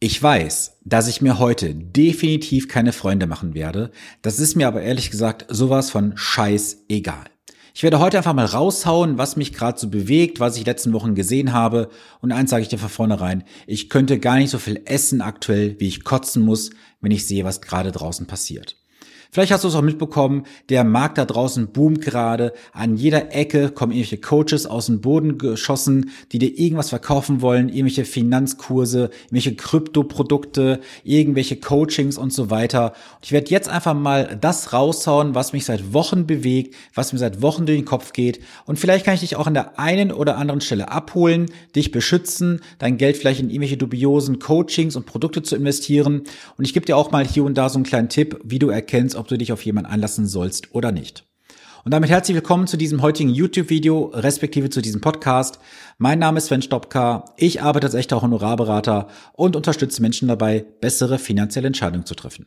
Ich weiß, dass ich mir heute definitiv keine Freunde machen werde. Das ist mir aber ehrlich gesagt sowas von scheiß egal. Ich werde heute einfach mal raushauen, was mich gerade so bewegt, was ich letzten Wochen gesehen habe. Und eins sage ich dir von vornherein, ich könnte gar nicht so viel essen aktuell, wie ich kotzen muss, wenn ich sehe, was gerade draußen passiert. Vielleicht hast du es auch mitbekommen, der Markt da draußen boomt gerade. An jeder Ecke kommen irgendwelche Coaches aus dem Boden geschossen, die dir irgendwas verkaufen wollen, irgendwelche Finanzkurse, irgendwelche Kryptoprodukte, irgendwelche Coachings und so weiter. Und ich werde jetzt einfach mal das raushauen, was mich seit Wochen bewegt, was mir seit Wochen durch den Kopf geht. Und vielleicht kann ich dich auch an der einen oder anderen Stelle abholen, dich beschützen, dein Geld vielleicht in irgendwelche dubiosen Coachings und Produkte zu investieren. Und ich gebe dir auch mal hier und da so einen kleinen Tipp, wie du erkennst, ob du dich auf jemanden einlassen sollst oder nicht. Und damit herzlich willkommen zu diesem heutigen YouTube-Video, respektive zu diesem Podcast. Mein Name ist Sven Stopka. Ich arbeite als echter Honorarberater und unterstütze Menschen dabei, bessere finanzielle Entscheidungen zu treffen.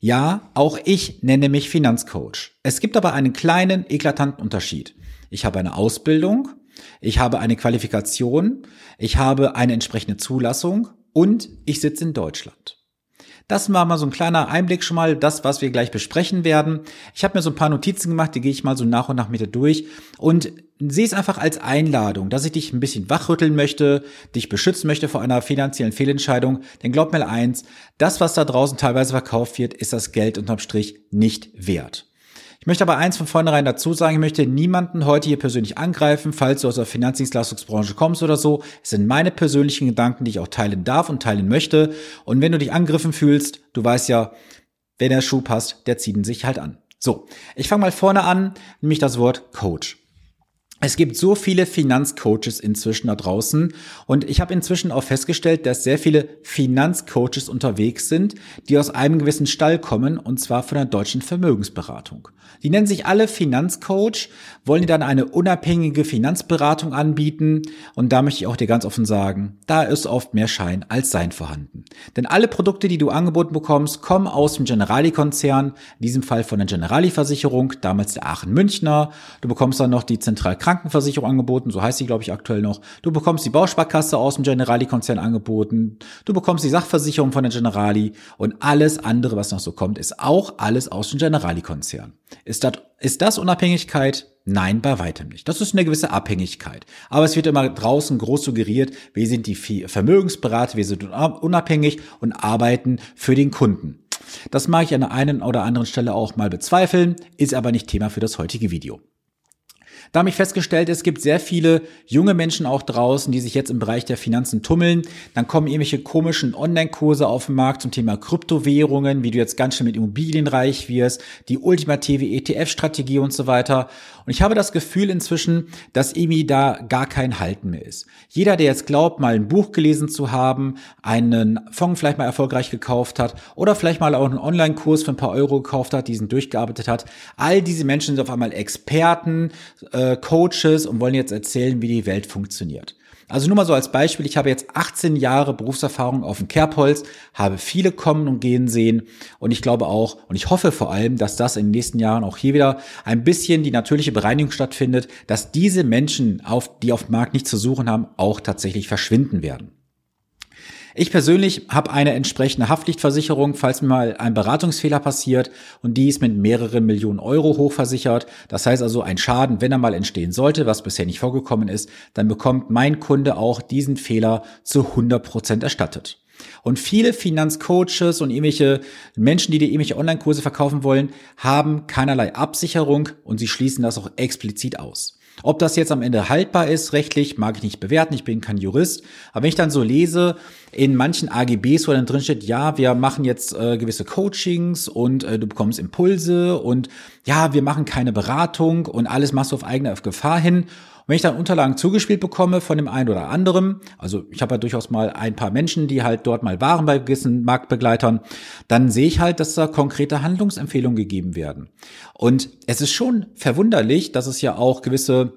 Ja, auch ich nenne mich Finanzcoach. Es gibt aber einen kleinen, eklatanten Unterschied. Ich habe eine Ausbildung, ich habe eine Qualifikation, ich habe eine entsprechende Zulassung und ich sitze in Deutschland. Das war mal so ein kleiner Einblick schon mal, das, was wir gleich besprechen werden. Ich habe mir so ein paar Notizen gemacht, die gehe ich mal so nach und nach mit dir durch und sehe es einfach als Einladung, dass ich dich ein bisschen wachrütteln möchte, dich beschützen möchte vor einer finanziellen Fehlentscheidung. Denn glaub mir eins, das, was da draußen teilweise verkauft wird, ist das Geld unterm Strich nicht wert. Ich möchte aber eins von vornherein dazu sagen, ich möchte niemanden heute hier persönlich angreifen, falls du aus der Finanzdienstleistungsbranche kommst oder so. Es sind meine persönlichen Gedanken, die ich auch teilen darf und teilen möchte. Und wenn du dich angegriffen fühlst, du weißt ja, wenn der Schuh passt, der zieht ihn sich halt an. So, ich fange mal vorne an, nämlich das Wort Coach. Es gibt so viele Finanzcoaches inzwischen da draußen und ich habe inzwischen auch festgestellt, dass sehr viele Finanzcoaches unterwegs sind, die aus einem gewissen Stall kommen und zwar von der deutschen Vermögensberatung. Die nennen sich alle Finanzcoach, wollen dir dann eine unabhängige Finanzberatung anbieten und da möchte ich auch dir ganz offen sagen, da ist oft mehr Schein als Sein vorhanden. Denn alle Produkte, die du angeboten bekommst, kommen aus dem Generali-Konzern, in diesem Fall von der Generali-Versicherung, damals der Aachen-Münchner. Du bekommst dann noch die Zentral Krankenversicherung angeboten, so heißt sie, glaube ich, aktuell noch. Du bekommst die Bausparkasse aus dem Generali-Konzern angeboten. Du bekommst die Sachversicherung von der Generali und alles andere, was noch so kommt, ist auch alles aus dem Generali-Konzern. Ist das, ist das Unabhängigkeit? Nein, bei weitem nicht. Das ist eine gewisse Abhängigkeit. Aber es wird immer draußen groß suggeriert, wir sind die Vermögensberater, wir sind unabhängig und arbeiten für den Kunden. Das mag ich an der einen oder anderen Stelle auch mal bezweifeln, ist aber nicht Thema für das heutige Video. Da habe ich festgestellt, es gibt sehr viele junge Menschen auch draußen, die sich jetzt im Bereich der Finanzen tummeln. Dann kommen irgendwelche komischen Online-Kurse auf den Markt zum Thema Kryptowährungen, wie du jetzt ganz schnell mit Immobilien reich wirst, die ultimative ETF-Strategie und so weiter. Und ich habe das Gefühl inzwischen, dass irgendwie da gar kein Halten mehr ist. Jeder, der jetzt glaubt, mal ein Buch gelesen zu haben, einen Fonds vielleicht mal erfolgreich gekauft hat oder vielleicht mal auch einen Online-Kurs für ein paar Euro gekauft hat, diesen durchgearbeitet hat, all diese Menschen sind auf einmal Experten, äh, Coaches und wollen jetzt erzählen, wie die Welt funktioniert. Also nur mal so als Beispiel, ich habe jetzt 18 Jahre Berufserfahrung auf dem Kerbholz, habe viele kommen und gehen sehen und ich glaube auch und ich hoffe vor allem, dass das in den nächsten Jahren auch hier wieder ein bisschen die natürliche Bereinigung stattfindet, dass diese Menschen, auf, die auf dem Markt nichts zu suchen haben, auch tatsächlich verschwinden werden. Ich persönlich habe eine entsprechende Haftpflichtversicherung, falls mir mal ein Beratungsfehler passiert und die ist mit mehreren Millionen Euro hochversichert. Das heißt also, ein Schaden, wenn er mal entstehen sollte, was bisher nicht vorgekommen ist, dann bekommt mein Kunde auch diesen Fehler zu 100 Prozent erstattet. Und viele Finanzcoaches und irgendwelche Menschen, die dir irgendwelche Online-Kurse verkaufen wollen, haben keinerlei Absicherung und sie schließen das auch explizit aus. Ob das jetzt am Ende haltbar ist, rechtlich, mag ich nicht bewerten, ich bin kein Jurist. Aber wenn ich dann so lese, in manchen AGBs, wo dann drin steht, ja, wir machen jetzt äh, gewisse Coachings und äh, du bekommst Impulse und ja, wir machen keine Beratung und alles machst du auf eigene Gefahr hin. Wenn ich dann Unterlagen zugespielt bekomme von dem einen oder anderen, also ich habe ja durchaus mal ein paar Menschen, die halt dort mal waren bei gewissen Marktbegleitern, dann sehe ich halt, dass da konkrete Handlungsempfehlungen gegeben werden. Und es ist schon verwunderlich, dass es ja auch gewisse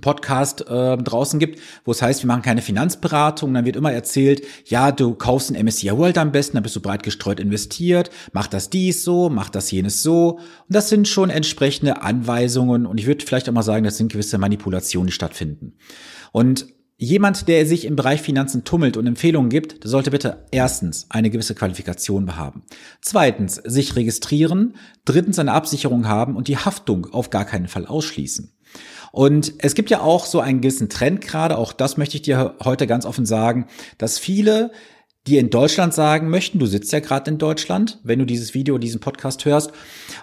Podcast äh, draußen gibt, wo es heißt, wir machen keine Finanzberatung. dann wird immer erzählt, ja, du kaufst ein MSCI World am besten, dann bist du breit gestreut investiert, mach das dies so, mach das jenes so. Und das sind schon entsprechende Anweisungen und ich würde vielleicht auch mal sagen, das sind gewisse Manipulationen, die stattfinden. Und Jemand, der sich im Bereich Finanzen tummelt und Empfehlungen gibt, sollte bitte erstens eine gewisse Qualifikation haben. Zweitens sich registrieren. Drittens eine Absicherung haben und die Haftung auf gar keinen Fall ausschließen. Und es gibt ja auch so einen gewissen Trend gerade, auch das möchte ich dir heute ganz offen sagen, dass viele die in Deutschland sagen möchten, du sitzt ja gerade in Deutschland, wenn du dieses Video, diesen Podcast hörst,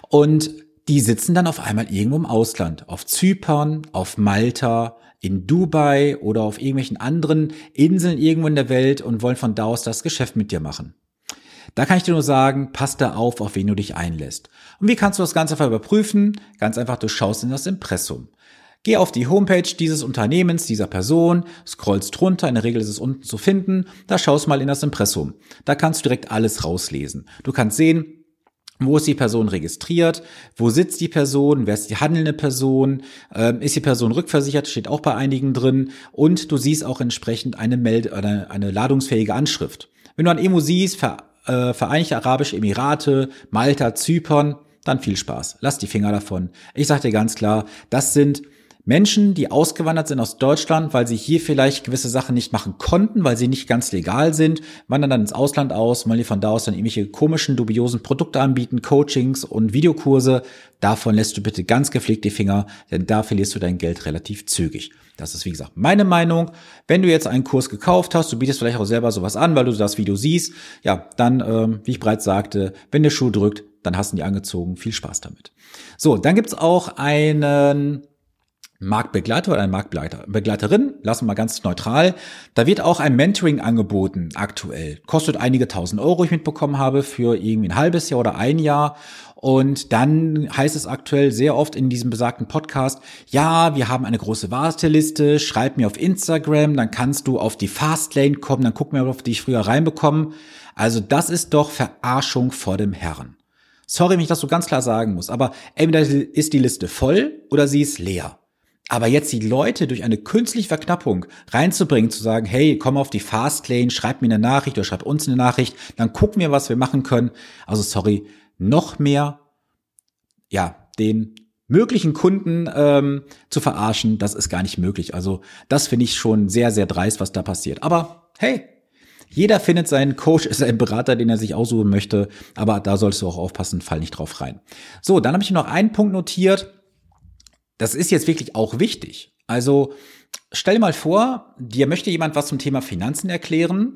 und die sitzen dann auf einmal irgendwo im Ausland, auf Zypern, auf Malta, in Dubai oder auf irgendwelchen anderen Inseln irgendwo in der Welt und wollen von da aus das Geschäft mit dir machen. Da kann ich dir nur sagen, pass da auf, auf wen du dich einlässt. Und wie kannst du das Ganze einfach überprüfen? Ganz einfach, du schaust in das Impressum. Geh auf die Homepage dieses Unternehmens, dieser Person, scrollst drunter, in der Regel ist es unten zu finden, da schaust mal in das Impressum. Da kannst du direkt alles rauslesen. Du kannst sehen, wo ist die Person registriert? Wo sitzt die Person? Wer ist die handelnde Person? Ähm, ist die Person rückversichert? Steht auch bei einigen drin. Und du siehst auch entsprechend eine, Meld eine, eine ladungsfähige Anschrift. Wenn du an Emo siehst, Ver äh, Vereinigte Arabische Emirate, Malta, Zypern, dann viel Spaß. Lass die Finger davon. Ich sag dir ganz klar, das sind Menschen, die ausgewandert sind aus Deutschland, weil sie hier vielleicht gewisse Sachen nicht machen konnten, weil sie nicht ganz legal sind, wandern dann ins Ausland aus, weil die von da aus dann irgendwelche komischen, dubiosen Produkte anbieten, Coachings und Videokurse. Davon lässt du bitte ganz gepflegt die Finger, denn da verlierst du dein Geld relativ zügig. Das ist wie gesagt meine Meinung. Wenn du jetzt einen Kurs gekauft hast, du bietest vielleicht auch selber sowas an, weil du das Video siehst, ja, dann, ähm, wie ich bereits sagte, wenn der Schuh drückt, dann hast du ihn angezogen. Viel Spaß damit. So, dann gibt's auch einen Marktbegleiter oder eine Marktbegleiterin, lassen wir mal ganz neutral. Da wird auch ein Mentoring angeboten aktuell. Kostet einige tausend Euro, ich mitbekommen habe, für irgendwie ein halbes Jahr oder ein Jahr. Und dann heißt es aktuell sehr oft in diesem besagten Podcast, ja, wir haben eine große Warteliste, schreib mir auf Instagram, dann kannst du auf die Fastlane kommen, dann guck mir, ob die ich früher reinbekommen. Also das ist doch Verarschung vor dem Herrn. Sorry, wenn ich das so ganz klar sagen muss, aber entweder ist die Liste voll oder sie ist leer. Aber jetzt die Leute durch eine künstliche Verknappung reinzubringen, zu sagen, hey, komm auf die Fastlane, schreib mir eine Nachricht oder schreib uns eine Nachricht, dann gucken wir, was wir machen können. Also sorry, noch mehr, ja, den möglichen Kunden ähm, zu verarschen, das ist gar nicht möglich. Also das finde ich schon sehr, sehr dreist, was da passiert. Aber hey, jeder findet seinen Coach, seinen Berater, den er sich aussuchen möchte. Aber da solltest du auch aufpassen, fall nicht drauf rein. So, dann habe ich noch einen Punkt notiert das ist jetzt wirklich auch wichtig. Also stell dir mal vor, dir möchte jemand was zum Thema Finanzen erklären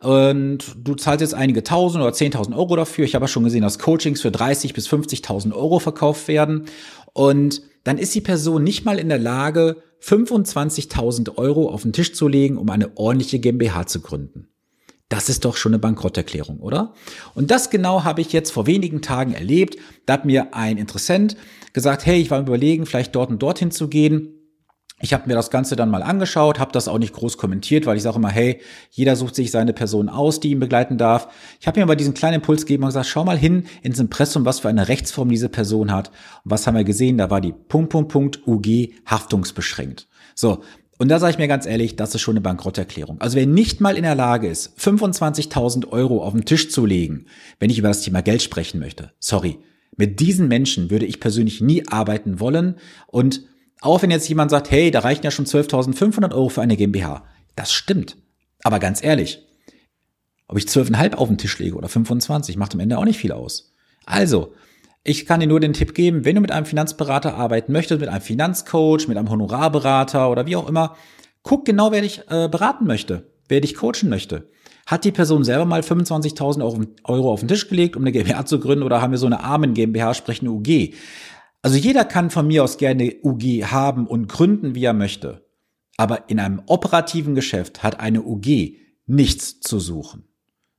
und du zahlst jetzt einige tausend oder zehntausend Euro dafür. Ich habe ja schon gesehen, dass Coachings für 30 bis 50.000 Euro verkauft werden und dann ist die Person nicht mal in der Lage, 25.000 Euro auf den Tisch zu legen, um eine ordentliche GmbH zu gründen. Das ist doch schon eine Bankrotterklärung, oder? Und das genau habe ich jetzt vor wenigen Tagen erlebt. Da hat mir ein Interessent gesagt, hey, ich war überlegen, vielleicht dort und dorthin zu gehen. Ich habe mir das Ganze dann mal angeschaut, habe das auch nicht groß kommentiert, weil ich sage immer, hey, jeder sucht sich seine Person aus, die ihn begleiten darf. Ich habe mir aber diesen kleinen Impuls gegeben und gesagt, schau mal hin ins Impressum, was für eine Rechtsform diese Person hat. Und was haben wir gesehen? Da war die Punkt, Punkt, Punkt, UG haftungsbeschränkt. So, und da sage ich mir ganz ehrlich, das ist schon eine Bankrotterklärung. Also wer nicht mal in der Lage ist, 25.000 Euro auf den Tisch zu legen, wenn ich über das Thema Geld sprechen möchte, sorry, mit diesen Menschen würde ich persönlich nie arbeiten wollen. Und auch wenn jetzt jemand sagt, hey, da reichen ja schon 12.500 Euro für eine GmbH. Das stimmt. Aber ganz ehrlich, ob ich 12,5 auf den Tisch lege oder 25, macht am Ende auch nicht viel aus. Also, ich kann dir nur den Tipp geben, wenn du mit einem Finanzberater arbeiten möchtest, mit einem Finanzcoach, mit einem Honorarberater oder wie auch immer, guck genau, wer dich äh, beraten möchte, wer dich coachen möchte. Hat die Person selber mal 25.000 Euro auf den Tisch gelegt, um eine GmbH zu gründen oder haben wir so eine armen GmbH, sprich UG? Also jeder kann von mir aus gerne UG haben und gründen, wie er möchte. Aber in einem operativen Geschäft hat eine UG nichts zu suchen.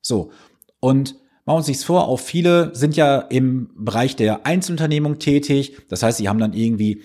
So. Und Machen wir uns nichts vor, auch viele sind ja im Bereich der Einzelunternehmung tätig. Das heißt, sie haben dann irgendwie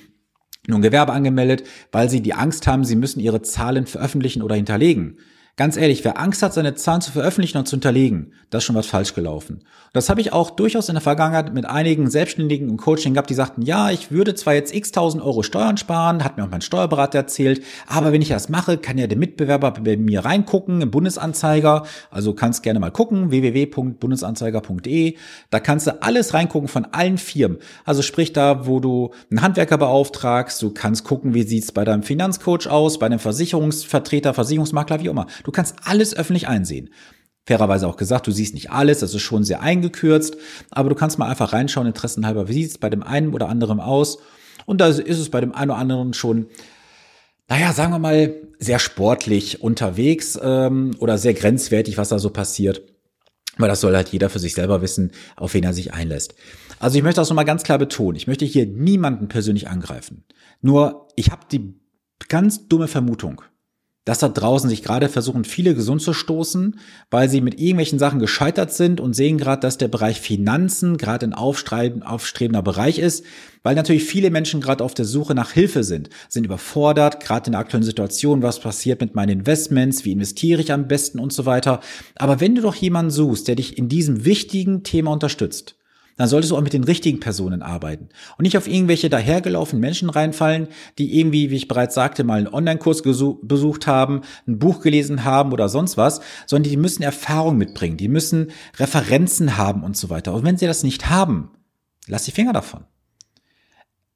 nur ein Gewerbe angemeldet, weil sie die Angst haben, sie müssen ihre Zahlen veröffentlichen oder hinterlegen. Ganz ehrlich, wer Angst hat, seine Zahlen zu veröffentlichen und zu unterlegen, das ist schon was falsch gelaufen. Das habe ich auch durchaus in der Vergangenheit mit einigen Selbstständigen im Coaching gehabt, die sagten, ja, ich würde zwar jetzt x tausend Euro Steuern sparen, hat mir auch mein Steuerberater erzählt, aber wenn ich das mache, kann ja der Mitbewerber bei mir reingucken im Bundesanzeiger. Also kannst gerne mal gucken, www.bundesanzeiger.de. Da kannst du alles reingucken von allen Firmen. Also sprich da, wo du einen Handwerker beauftragst, du kannst gucken, wie sieht's bei deinem Finanzcoach aus, bei einem Versicherungsvertreter, Versicherungsmakler, wie auch immer. Du kannst alles öffentlich einsehen. Fairerweise auch gesagt, du siehst nicht alles, das ist schon sehr eingekürzt, aber du kannst mal einfach reinschauen, interessenhalber, wie sieht es bei dem einen oder anderen aus. Und da ist es bei dem einen oder anderen schon, naja, sagen wir mal, sehr sportlich unterwegs ähm, oder sehr grenzwertig, was da so passiert. Weil das soll halt jeder für sich selber wissen, auf wen er sich einlässt. Also ich möchte das nochmal ganz klar betonen. Ich möchte hier niemanden persönlich angreifen. Nur ich habe die ganz dumme Vermutung, dass da draußen sich gerade versuchen, viele gesund zu stoßen, weil sie mit irgendwelchen Sachen gescheitert sind und sehen gerade, dass der Bereich Finanzen gerade ein aufstrebender Bereich ist, weil natürlich viele Menschen gerade auf der Suche nach Hilfe sind, sind überfordert, gerade in der aktuellen Situation, was passiert mit meinen Investments, wie investiere ich am besten und so weiter. Aber wenn du doch jemanden suchst, der dich in diesem wichtigen Thema unterstützt, dann solltest du auch mit den richtigen Personen arbeiten und nicht auf irgendwelche dahergelaufenen Menschen reinfallen, die irgendwie, wie ich bereits sagte, mal einen Online-Kurs besucht haben, ein Buch gelesen haben oder sonst was, sondern die müssen Erfahrung mitbringen, die müssen Referenzen haben und so weiter. Und wenn sie das nicht haben, lass die Finger davon.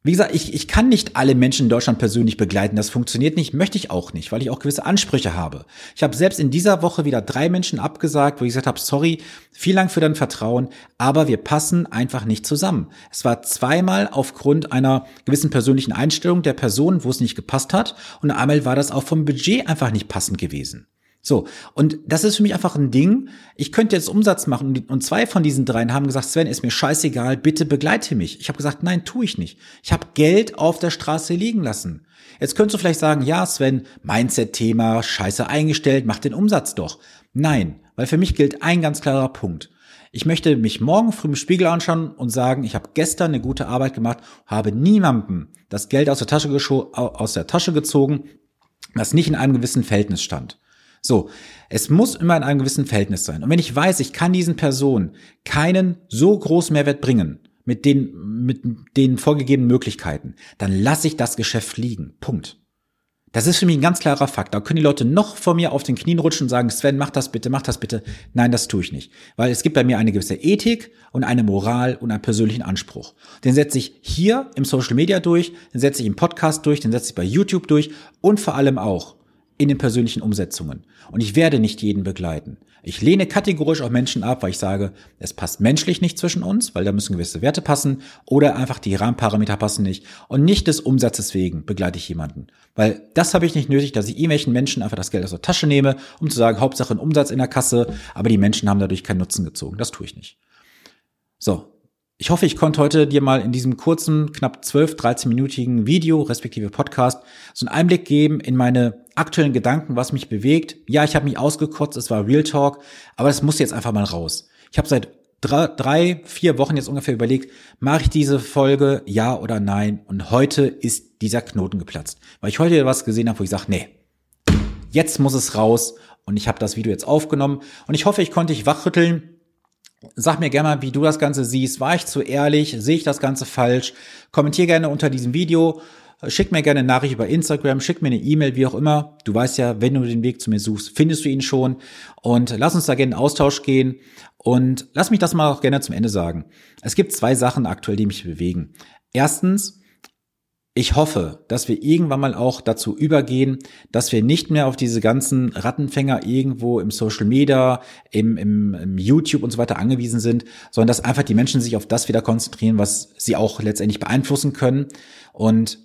Wie gesagt, ich, ich kann nicht alle Menschen in Deutschland persönlich begleiten. Das funktioniert nicht, möchte ich auch nicht, weil ich auch gewisse Ansprüche habe. Ich habe selbst in dieser Woche wieder drei Menschen abgesagt, wo ich gesagt habe, sorry, vielen Dank für dein Vertrauen, aber wir passen einfach nicht zusammen. Es war zweimal aufgrund einer gewissen persönlichen Einstellung der Person, wo es nicht gepasst hat, und einmal war das auch vom Budget einfach nicht passend gewesen. So, und das ist für mich einfach ein Ding. Ich könnte jetzt Umsatz machen und zwei von diesen dreien haben gesagt, Sven, ist mir scheißegal, bitte begleite mich. Ich habe gesagt, nein, tue ich nicht. Ich habe Geld auf der Straße liegen lassen. Jetzt könntest du vielleicht sagen, ja, Sven, Mindset-Thema, scheiße eingestellt, mach den Umsatz doch. Nein, weil für mich gilt ein ganz klarer Punkt. Ich möchte mich morgen früh im Spiegel anschauen und sagen, ich habe gestern eine gute Arbeit gemacht, habe niemandem das Geld aus der Tasche, aus der Tasche gezogen, das nicht in einem gewissen Verhältnis stand. So, es muss immer in einem gewissen Verhältnis sein. Und wenn ich weiß, ich kann diesen Personen keinen so großen Mehrwert bringen, mit den, mit den vorgegebenen Möglichkeiten, dann lasse ich das Geschäft liegen. Punkt. Das ist für mich ein ganz klarer Fakt. Da können die Leute noch vor mir auf den Knien rutschen und sagen, Sven, mach das bitte, mach das bitte. Nein, das tue ich nicht. Weil es gibt bei mir eine gewisse Ethik und eine Moral und einen persönlichen Anspruch. Den setze ich hier im Social Media durch, den setze ich im Podcast durch, den setze ich bei YouTube durch und vor allem auch in den persönlichen Umsetzungen. Und ich werde nicht jeden begleiten. Ich lehne kategorisch auch Menschen ab, weil ich sage, es passt menschlich nicht zwischen uns, weil da müssen gewisse Werte passen oder einfach die Rahmenparameter passen nicht. Und nicht des Umsatzes wegen begleite ich jemanden. Weil das habe ich nicht nötig, dass ich irgendwelchen Menschen einfach das Geld aus der Tasche nehme, um zu sagen, Hauptsache ein Umsatz in der Kasse, aber die Menschen haben dadurch keinen Nutzen gezogen. Das tue ich nicht. So, ich hoffe, ich konnte heute dir mal in diesem kurzen, knapp 12, 13-minütigen Video, respektive Podcast, so einen Einblick geben in meine aktuellen Gedanken, was mich bewegt. Ja, ich habe mich ausgekotzt, es war Real Talk, aber es muss jetzt einfach mal raus. Ich habe seit drei, drei, vier Wochen jetzt ungefähr überlegt, mache ich diese Folge, ja oder nein? Und heute ist dieser Knoten geplatzt. Weil ich heute was gesehen habe, wo ich sage, nee, jetzt muss es raus. Und ich habe das Video jetzt aufgenommen. Und ich hoffe, ich konnte dich wachrütteln Sag mir gerne mal, wie du das Ganze siehst. War ich zu ehrlich? Sehe ich das Ganze falsch? Kommentier gerne unter diesem Video. Schick mir gerne eine Nachricht über Instagram, schick mir eine E-Mail, wie auch immer. Du weißt ja, wenn du den Weg zu mir suchst, findest du ihn schon. Und lass uns da gerne in Austausch gehen. Und lass mich das mal auch gerne zum Ende sagen. Es gibt zwei Sachen aktuell, die mich bewegen. Erstens, ich hoffe, dass wir irgendwann mal auch dazu übergehen, dass wir nicht mehr auf diese ganzen Rattenfänger irgendwo im Social Media, im, im, im, YouTube und so weiter angewiesen sind, sondern dass einfach die Menschen sich auf das wieder konzentrieren, was sie auch letztendlich beeinflussen können. Und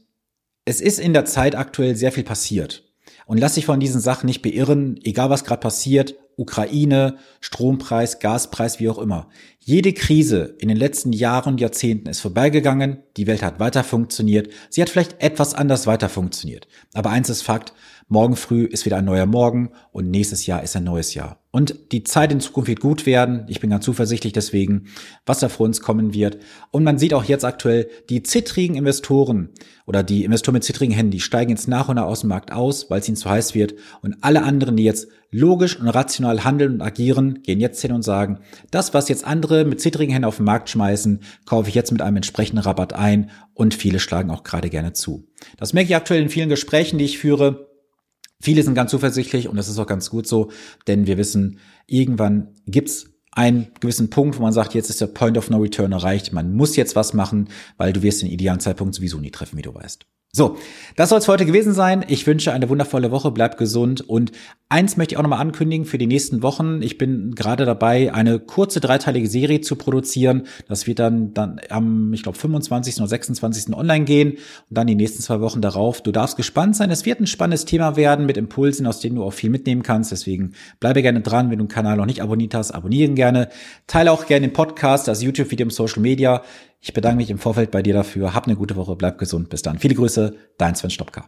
es ist in der Zeit aktuell sehr viel passiert. Und lass dich von diesen Sachen nicht beirren, egal was gerade passiert, Ukraine, Strompreis, Gaspreis, wie auch immer. Jede Krise in den letzten Jahren und Jahrzehnten ist vorbeigegangen, die Welt hat weiter funktioniert, sie hat vielleicht etwas anders weiter funktioniert. Aber eins ist Fakt, Morgen früh ist wieder ein neuer Morgen und nächstes Jahr ist ein neues Jahr. Und die Zeit in Zukunft wird gut werden. Ich bin ganz zuversichtlich deswegen, was da vor uns kommen wird. Und man sieht auch jetzt aktuell, die zittrigen Investoren oder die Investoren mit zittrigen Händen, die steigen jetzt nach und nach aus dem Markt aus, weil es ihnen zu heiß wird. Und alle anderen, die jetzt logisch und rational handeln und agieren, gehen jetzt hin und sagen, das, was jetzt andere mit zittrigen Händen auf den Markt schmeißen, kaufe ich jetzt mit einem entsprechenden Rabatt ein. Und viele schlagen auch gerade gerne zu. Das merke ich aktuell in vielen Gesprächen, die ich führe Viele sind ganz zuversichtlich und das ist auch ganz gut so, denn wir wissen, irgendwann gibt's einen gewissen Punkt, wo man sagt, jetzt ist der Point of No Return erreicht, man muss jetzt was machen, weil du wirst den idealen Zeitpunkt sowieso nie treffen, wie du weißt. So, das soll es für heute gewesen sein. Ich wünsche eine wundervolle Woche, bleibt gesund und eins möchte ich auch nochmal ankündigen für die nächsten Wochen. Ich bin gerade dabei, eine kurze dreiteilige Serie zu produzieren. Das wird dann, dann am, ich glaube, 25. oder 26. online gehen und dann die nächsten zwei Wochen darauf. Du darfst gespannt sein. Es wird ein spannendes Thema werden mit Impulsen, aus denen du auch viel mitnehmen kannst. Deswegen bleibe gerne dran. Wenn du den Kanal noch nicht abonniert hast, abonnieren gerne. Teile auch gerne den Podcast, das YouTube-Video im Social Media. Ich bedanke mich im Vorfeld bei dir dafür. Hab eine gute Woche, bleib gesund. Bis dann. Viele Grüße, dein Sven Stopka.